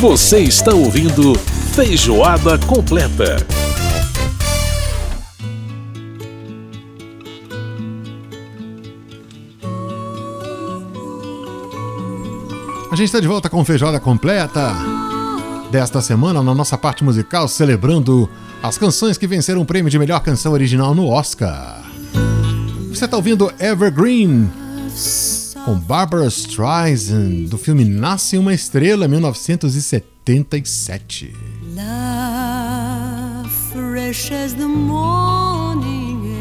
Você está ouvindo Feijoada Completa. A gente está de volta com Feijoada Completa desta semana na nossa parte musical, celebrando as canções que venceram o prêmio de melhor canção original no Oscar. Você está ouvindo Evergreen com Barbara Streisand do filme Nasce uma Estrela, 1977. Love fresh as the morning air.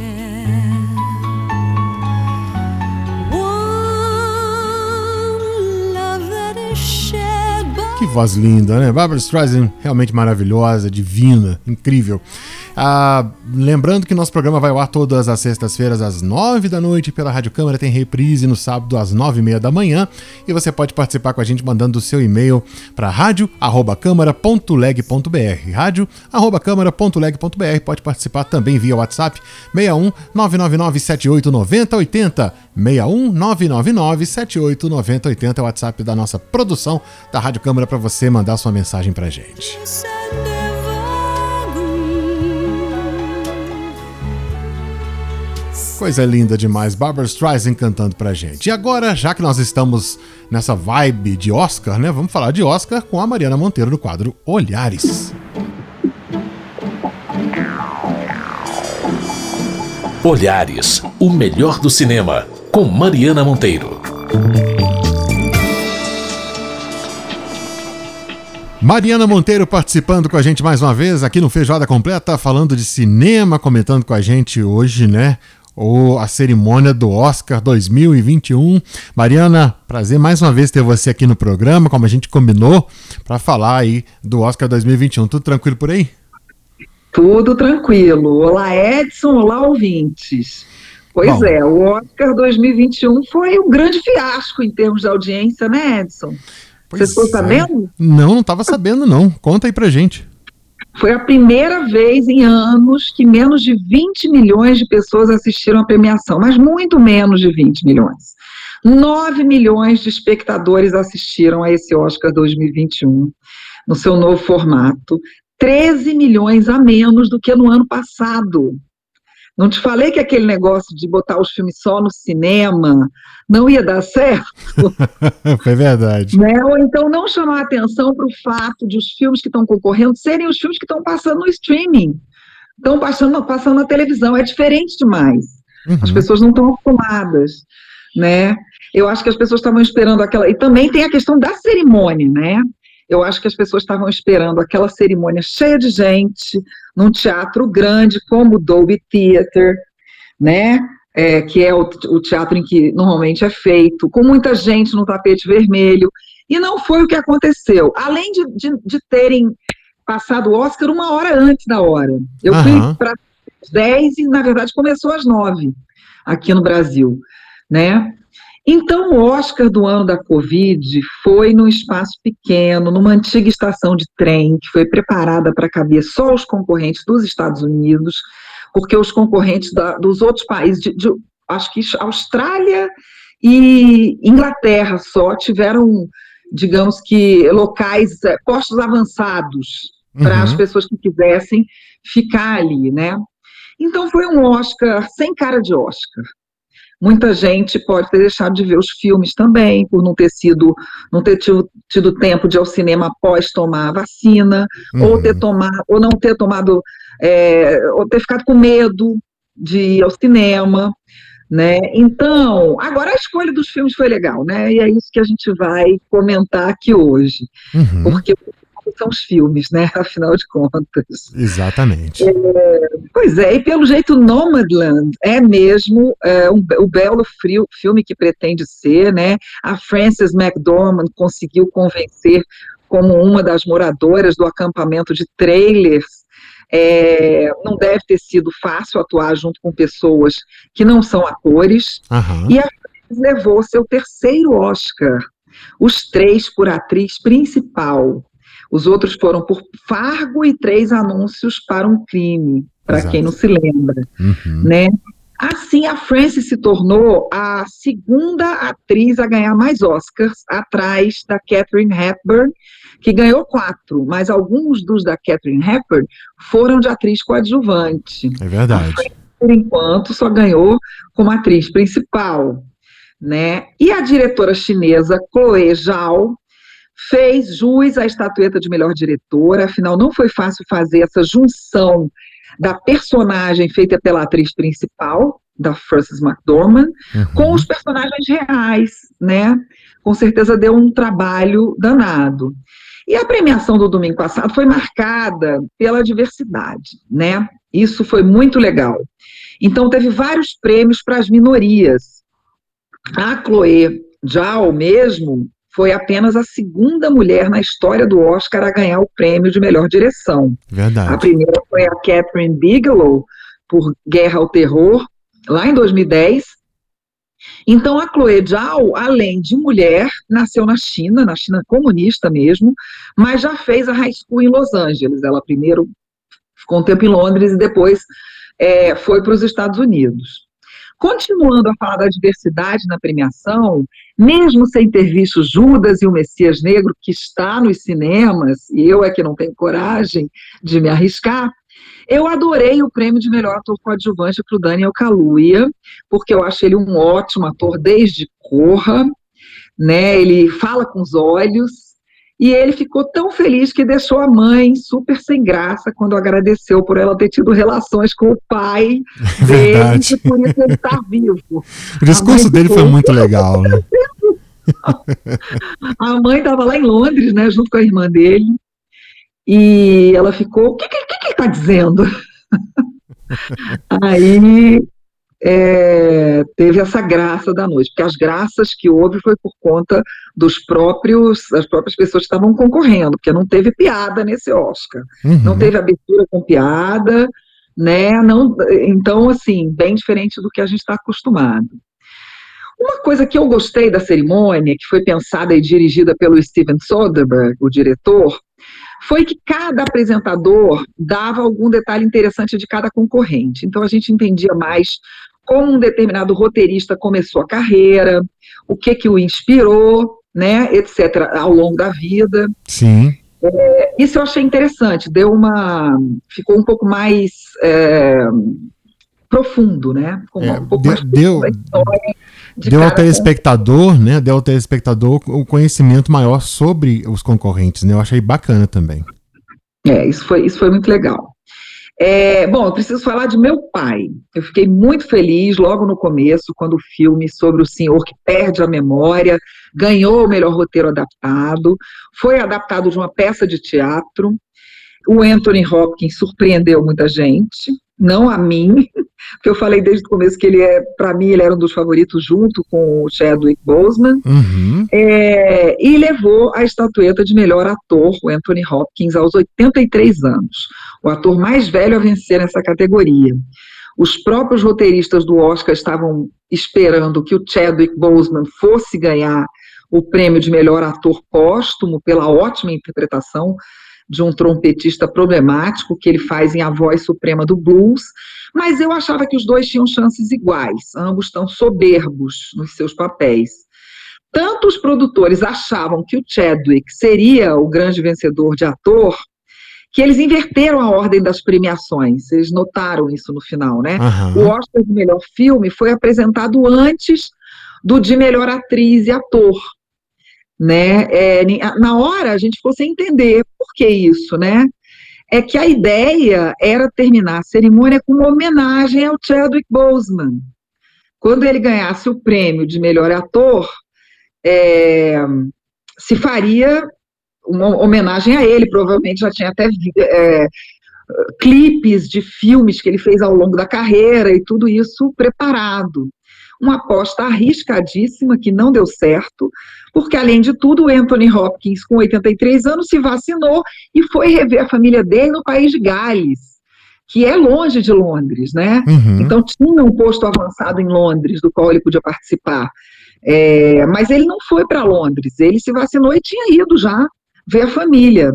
Que voz linda, né? Barbara Streisand realmente maravilhosa, divina, incrível. Ah, lembrando que nosso programa vai ao ar todas as sextas-feiras às nove da noite pela Rádio Câmara, tem reprise no sábado às nove e meia da manhã e você pode participar com a gente mandando o seu e-mail para rádio@câmara.leg.br. rádio@câmara.leg.br. Pode participar também via WhatsApp 61 999 78 90 80 61 999 78 90 80 é o WhatsApp da nossa produção da Rádio Câmara para você mandar sua mensagem para gente. Coisa linda demais, Barbara Streisand cantando pra gente. E agora, já que nós estamos nessa vibe de Oscar, né? Vamos falar de Oscar com a Mariana Monteiro no quadro Olhares. Olhares, o melhor do cinema, com Mariana Monteiro. Mariana Monteiro participando com a gente mais uma vez aqui no Feijoada Completa, falando de cinema, comentando com a gente hoje, né? Ou a cerimônia do Oscar 2021. Mariana, prazer mais uma vez ter você aqui no programa, como a gente combinou, para falar aí do Oscar 2021. Tudo tranquilo por aí? Tudo tranquilo. Olá, Edson. Olá, ouvintes. Pois Bom, é, o Oscar 2021 foi um grande fiasco em termos de audiência, né, Edson? Você ficou é. sabendo? Não, não estava sabendo, não. Conta aí pra gente. Foi a primeira vez em anos que menos de 20 milhões de pessoas assistiram a premiação, mas muito menos de 20 milhões. 9 milhões de espectadores assistiram a esse Oscar 2021 no seu novo formato, 13 milhões a menos do que no ano passado. Não te falei que aquele negócio de botar os filmes só no cinema não ia dar certo? Foi verdade. Né? Ou então não chamar atenção para o fato de os filmes que estão concorrendo serem os filmes que estão passando no streaming, estão passando, passando na televisão. É diferente demais. Uhum. As pessoas não estão acostumadas. Né? Eu acho que as pessoas estavam esperando aquela. E também tem a questão da cerimônia, né? Eu acho que as pessoas estavam esperando aquela cerimônia cheia de gente, num teatro grande como o Dolby Theatre, né? É, que é o, o, teatro em que normalmente é feito, com muita gente no tapete vermelho, e não foi o que aconteceu. Além de, de, de terem passado o Oscar uma hora antes da hora. Eu uhum. fui para as 10 e, na verdade, começou às 9 aqui no Brasil, né? Então, o Oscar do ano da Covid foi num espaço pequeno, numa antiga estação de trem, que foi preparada para caber só os concorrentes dos Estados Unidos, porque os concorrentes da, dos outros países, de, de, acho que Austrália e Inglaterra só, tiveram, digamos que, locais, eh, postos avançados para uhum. as pessoas que quisessem ficar ali, né? Então, foi um Oscar sem cara de Oscar. Muita gente pode ter deixado de ver os filmes também, por não ter sido, não ter tido, tido tempo de ir ao cinema após tomar a vacina, uhum. ou ter tomado, ou não ter tomado, é, ou ter ficado com medo de ir ao cinema, né? Então, agora a escolha dos filmes foi legal, né? E é isso que a gente vai comentar aqui hoje, uhum. porque são os filmes, né? Afinal de contas. Exatamente. É, pois é, e pelo jeito Nomadland é mesmo é, um, o belo frio, filme que pretende ser, né? A Frances McDormand conseguiu convencer como uma das moradoras do acampamento de trailers é, não deve ter sido fácil atuar junto com pessoas que não são atores. Uhum. E a levou seu terceiro Oscar, os três por atriz principal. Os outros foram por Fargo e três anúncios para um crime, para quem não se lembra, uhum. né? Assim, a Frances se tornou a segunda atriz a ganhar mais Oscars, atrás da Catherine Hepburn, que ganhou quatro, mas alguns dos da Catherine Hepburn foram de atriz coadjuvante. É verdade. por enquanto, só ganhou como atriz principal. Né? E a diretora chinesa Chloe Zhao fez jus à estatueta de melhor diretora, afinal não foi fácil fazer essa junção da personagem feita pela atriz principal, da Frances McDormand, uhum. com os personagens reais, né? Com certeza deu um trabalho danado. E a premiação do domingo passado foi marcada pela diversidade, né? Isso foi muito legal. Então, teve vários prêmios para as minorias. A Chloe Zhao mesmo foi apenas a segunda mulher na história do Oscar a ganhar o prêmio de melhor direção. Verdade. A primeira foi a Catherine Bigelow, por Guerra ao Terror, lá em 2010. Então, a Chloe Zhao, além de mulher, nasceu na China, na China comunista mesmo, mas já fez a high school em Los Angeles. Ela primeiro ficou um tempo em Londres e depois é, foi para os Estados Unidos. Continuando a falar da diversidade na premiação, mesmo sem ter visto Judas e o Messias Negro, que está nos cinemas, e eu é que não tenho coragem de me arriscar, eu adorei o prêmio de melhor ator coadjuvante para o Daniel Kaluuya, porque eu acho ele um ótimo ator desde Corra, né? Ele fala com os olhos, e ele ficou tão feliz que deixou a mãe super sem graça quando agradeceu por ela ter tido relações com o pai dele, e por isso ele está vivo. O discurso dele foi muito legal, né? a mãe estava lá em Londres, né, junto com a irmã dele, e ela ficou, o que, que, que ele está dizendo? Aí é, teve essa graça da noite, porque as graças que houve foi por conta dos próprios, das próprias pessoas que estavam concorrendo, porque não teve piada nesse Oscar, uhum. não teve abertura com piada, né? Não, então, assim, bem diferente do que a gente está acostumado. Uma coisa que eu gostei da cerimônia, que foi pensada e dirigida pelo Steven Soderbergh, o diretor, foi que cada apresentador dava algum detalhe interessante de cada concorrente. Então a gente entendia mais como um determinado roteirista começou a carreira, o que que o inspirou, né, etc., ao longo da vida. Sim. É, isso eu achei interessante, deu uma. ficou um pouco mais é, profundo, né? Com é, um pouco deu, mais deu, de deu ao telespectador, né? Deu ao telespectador o conhecimento maior sobre os concorrentes, né? Eu achei bacana também. É, isso foi, isso foi muito legal. É, bom, eu preciso falar de meu pai. Eu fiquei muito feliz logo no começo, quando o filme sobre o senhor que perde a memória ganhou o melhor roteiro adaptado. Foi adaptado de uma peça de teatro. O Anthony Hopkins surpreendeu muita gente, não a mim, eu falei desde o começo que ele é, para mim, ele era um dos favoritos junto com o Chadwick Boseman, uhum. é, e levou a estatueta de melhor ator, o Anthony Hopkins, aos 83 anos, o ator mais velho a vencer nessa categoria. Os próprios roteiristas do Oscar estavam esperando que o Chadwick Boseman fosse ganhar o prêmio de melhor ator póstumo pela ótima interpretação de um trompetista problemático que ele faz em A Voz Suprema do Blues, mas eu achava que os dois tinham chances iguais, ambos estão soberbos nos seus papéis. Tanto os produtores achavam que o Chadwick seria o grande vencedor de ator, que eles inverteram a ordem das premiações. Eles notaram isso no final, né? Uhum. O Oscar de melhor filme foi apresentado antes do de melhor atriz e ator né? É, na hora a gente ficou sem entender que isso, né? É que a ideia era terminar a cerimônia com uma homenagem ao Chadwick Boseman. Quando ele ganhasse o prêmio de melhor ator, é, se faria uma homenagem a ele, provavelmente já tinha até é, clipes de filmes que ele fez ao longo da carreira e tudo isso preparado uma aposta arriscadíssima que não deu certo, porque além de tudo, o Anthony Hopkins, com 83 anos, se vacinou e foi rever a família dele no país de Gales, que é longe de Londres, né? Uhum. Então tinha um posto avançado em Londres, do qual ele podia participar. É, mas ele não foi para Londres, ele se vacinou e tinha ido já ver a família.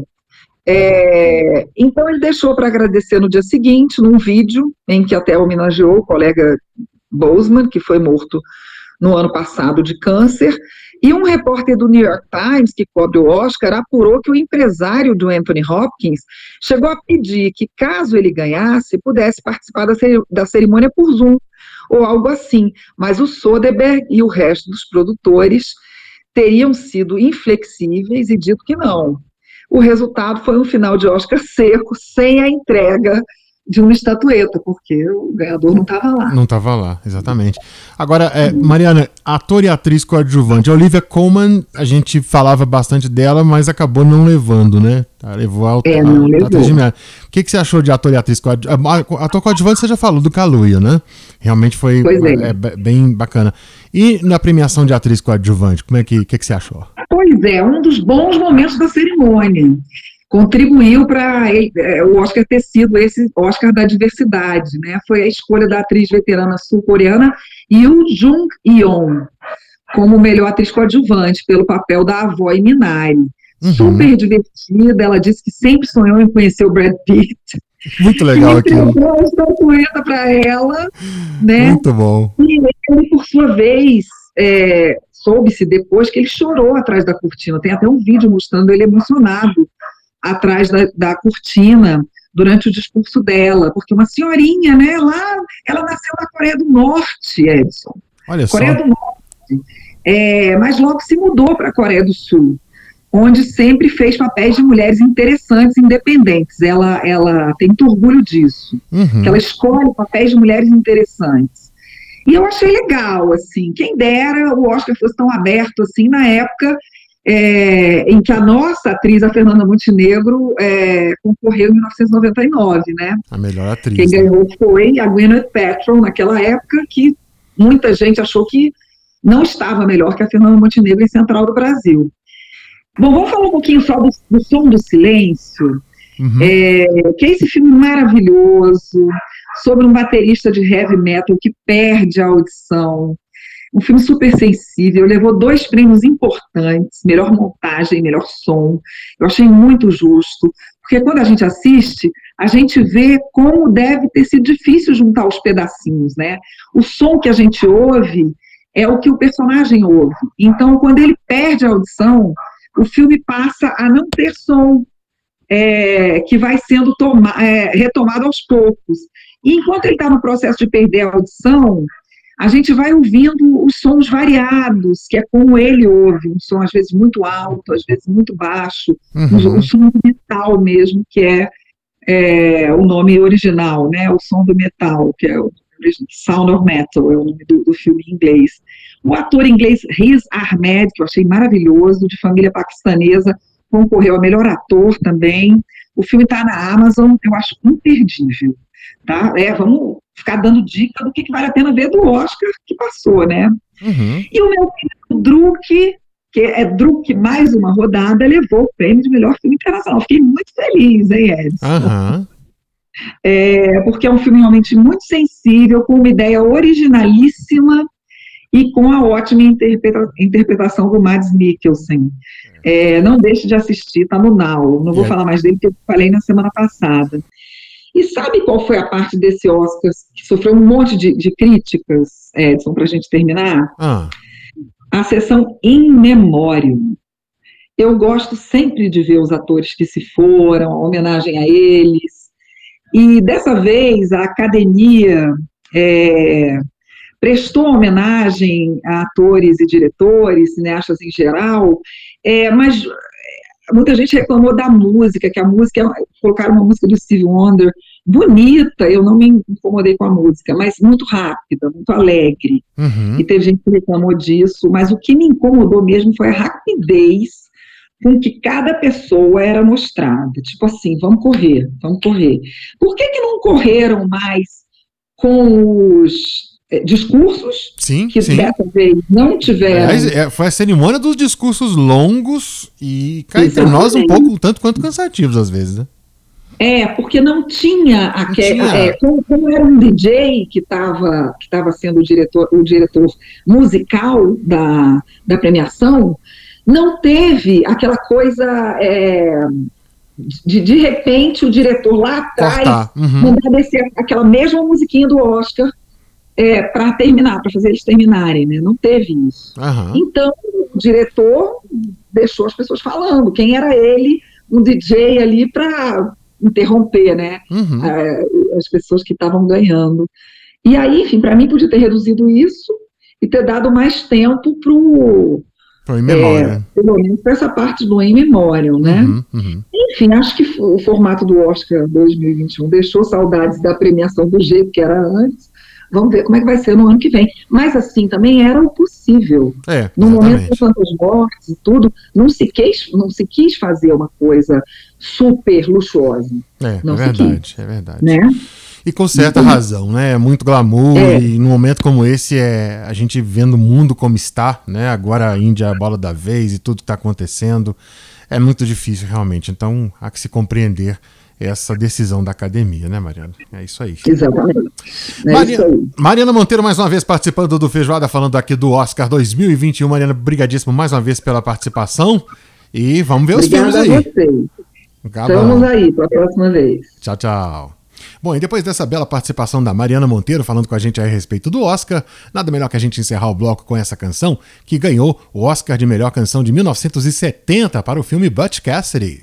É, então ele deixou para agradecer no dia seguinte, num vídeo em que até homenageou o colega Boseman, que foi morto no ano passado de câncer, e um repórter do New York Times, que cobre o Oscar, apurou que o empresário do Anthony Hopkins chegou a pedir que, caso ele ganhasse, pudesse participar da, cerimônia por Zoom, ou algo assim. Mas o Soderbergh e o resto dos produtores teriam sido inflexíveis e dito que não. O resultado foi um final de Oscar seco, sem a entrega de uma estatueta, porque o ganhador não estava lá. Não estava lá, exatamente. Agora, é, Mariana, ator e atriz coadjuvante. A Olivia Colman, a gente falava bastante dela, mas acabou não levando, né? Tá, levou a, é, não a, levou. A o que, que você achou de ator e atriz coadjuvante? Ator coadjuvante você já falou, do Caluia, né? Realmente foi é. É, bem bacana. E na premiação de atriz coadjuvante, como é que, que, que você achou? Pois é, um dos bons momentos da cerimônia contribuiu para é, o Oscar ter sido esse Oscar da diversidade, né? Foi a escolha da atriz veterana sul-coreana Yoo Jung Yeon como melhor atriz coadjuvante pelo papel da avó em Minari. Uhum. Super divertida, ela disse que sempre sonhou em conhecer o Brad Pitt. Muito legal aqui. estatueta para ela, né? Muito bom. E ele, por sua vez, é, soube-se depois que ele chorou atrás da cortina. Tem até um vídeo mostrando ele emocionado atrás da, da cortina durante o discurso dela, porque uma senhorinha, né, lá, ela nasceu na Coreia do Norte, Edson. Olha Coreia só. do Norte. É, mas logo se mudou para a Coreia do Sul, onde sempre fez papéis de mulheres interessantes, independentes. Ela, ela tem muito orgulho disso, uhum. que ela escolhe papéis de mulheres interessantes. E eu achei legal, assim, quem dera o Oscar fosse tão aberto assim na época é, em que a nossa atriz, a Fernanda Montenegro, é, concorreu em 1999, né? A melhor atriz. Quem né? ganhou foi a Gwyneth Paltrow naquela época, que muita gente achou que não estava melhor que a Fernanda Montenegro em Central do Brasil. Bom, vamos falar um pouquinho só do, do Som do Silêncio, uhum. é, que é esse filme maravilhoso sobre um baterista de heavy metal que perde a audição, um filme super sensível, levou dois prêmios importantes, melhor montagem, melhor som. Eu achei muito justo, porque quando a gente assiste, a gente vê como deve ter sido difícil juntar os pedacinhos, né? O som que a gente ouve é o que o personagem ouve. Então, quando ele perde a audição, o filme passa a não ter som, é, que vai sendo toma, é, retomado aos poucos. E enquanto ele está no processo de perder a audição, a gente vai ouvindo os sons variados, que é como ele ouve, um som às vezes muito alto, às vezes muito baixo, uhum. um, som metal mesmo, que é, é, o nome original, né, o som do metal, que é o Sound of Metal, é o nome do, do filme em inglês. O ator inglês Riz Ahmed, que eu achei maravilhoso, de família paquistanesa, concorreu a melhor ator também. O filme está na Amazon, eu acho imperdível. Tá? É, vamos ficar dando dica do que, que vale a pena ver do Oscar que passou, né? Uhum. E o meu filho, Druk, que é Druk mais uma rodada, levou o prêmio de melhor filme internacional. Fiquei muito feliz, hein, Edson? Uhum. É, porque é um filme realmente muito sensível, com uma ideia originalíssima e com a ótima interpreta interpretação do Mads Mikkelsen. É, não deixe de assistir, tá no Now. Não vou é. falar mais dele, porque eu falei na semana passada. E sabe qual foi a parte desse Oscar que sofreu um monte de, de críticas, Edson, para a gente terminar? Ah. A sessão In Memoriam. Eu gosto sempre de ver os atores que se foram, a homenagem a eles. E dessa vez a academia é, prestou homenagem a atores e diretores, cineastas em geral, é, mas muita gente reclamou da música, que a música, colocaram uma música do Steve Wonder, bonita, eu não me incomodei com a música, mas muito rápida, muito alegre. Uhum. E teve gente que reclamou disso, mas o que me incomodou mesmo foi a rapidez com que cada pessoa era mostrada. Tipo assim, vamos correr, vamos correr. Por que, que não correram mais com os é, discursos sim, que sim. dessa vez não tiveram. Aliás, é, foi a cerimônia dos discursos longos e cá entre nós um pouco tanto quanto cansativos às vezes, né? É, porque não tinha aquela. É, como, como, era um DJ que estava que tava sendo o diretor, o diretor musical da, da premiação, não teve aquela coisa. É, de, de repente o diretor lá atrás uhum. mandar descer aquela mesma musiquinha do Oscar é, para terminar, para fazer eles terminarem, né? Não teve isso. Aham. Então, o diretor deixou as pessoas falando. Quem era ele, um DJ ali para interromper, né? Uhum. eh, as pessoas que estavam ganhando. E aí, enfim, para mim podia ter reduzido isso e ter dado mais tempo para em memória. pelo menos para essa parte do em memória, né? Uhum, uhum. Enfim, acho que o formato do Oscar 2021 deixou saudades da premiação do jeito que era antes. Vamos ver como é que vai ser no ano que vem. Mas assim, também era o possível. É, No momento de tantas mortes e tudo, não se quis, não se quis fazer uma coisa super luxuosa, É, não é verdade, é verdade. né? E com certa razão, né? É muito glamour É. e num momento como esse é a gente vendo o mundo como está, né? Agora a Índia é a bola da vez e tudo que está acontecendo é muito difícil realmente. Então há que se compreender essa decisão da academia, né, Mariana? É isso aí. Exatamente. É Maria- isso aí. Mariana Monteiro, mais uma vez participando do Feijoada, falando aqui do Oscar 2021. Mariana, brigadíssimo mais uma vez pela participação. E vamos ver os Obrigada filmes a aí. vocês. Estamos aí para a próxima vez. Tchau, tchau. Bom, e depois dessa bela participação da Mariana Monteiro falando com a gente a respeito do Oscar, nada melhor que a gente encerrar o bloco com essa canção que ganhou o Oscar de melhor canção de 1970 para o filme Butch Cassidy.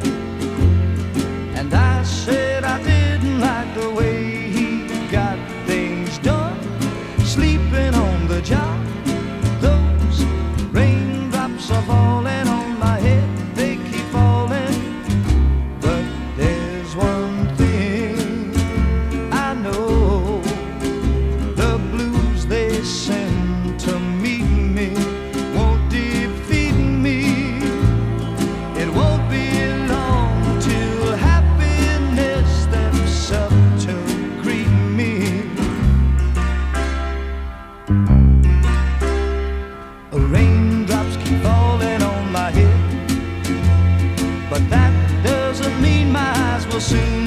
Soon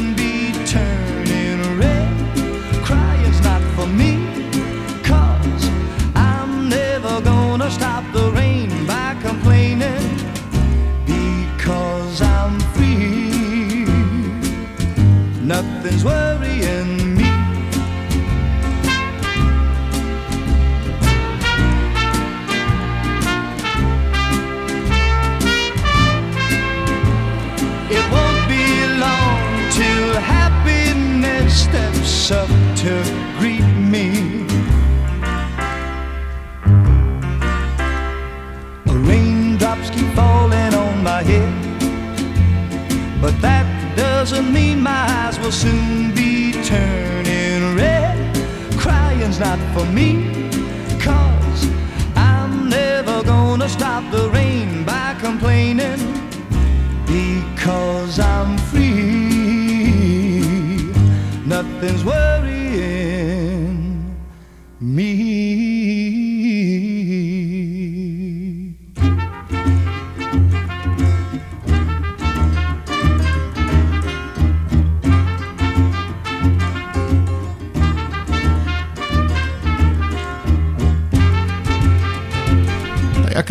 to greet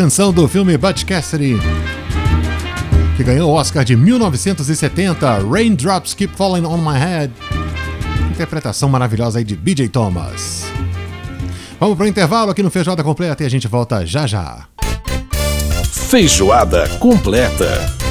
canção do filme Butch Cassidy, que ganhou o Oscar de 1970, Raindrops Keep Falling on My Head. Interpretação maravilhosa aí de BJ Thomas. Vamos pro intervalo aqui no Feijoada Completa e a gente volta já já. Feijoada completa.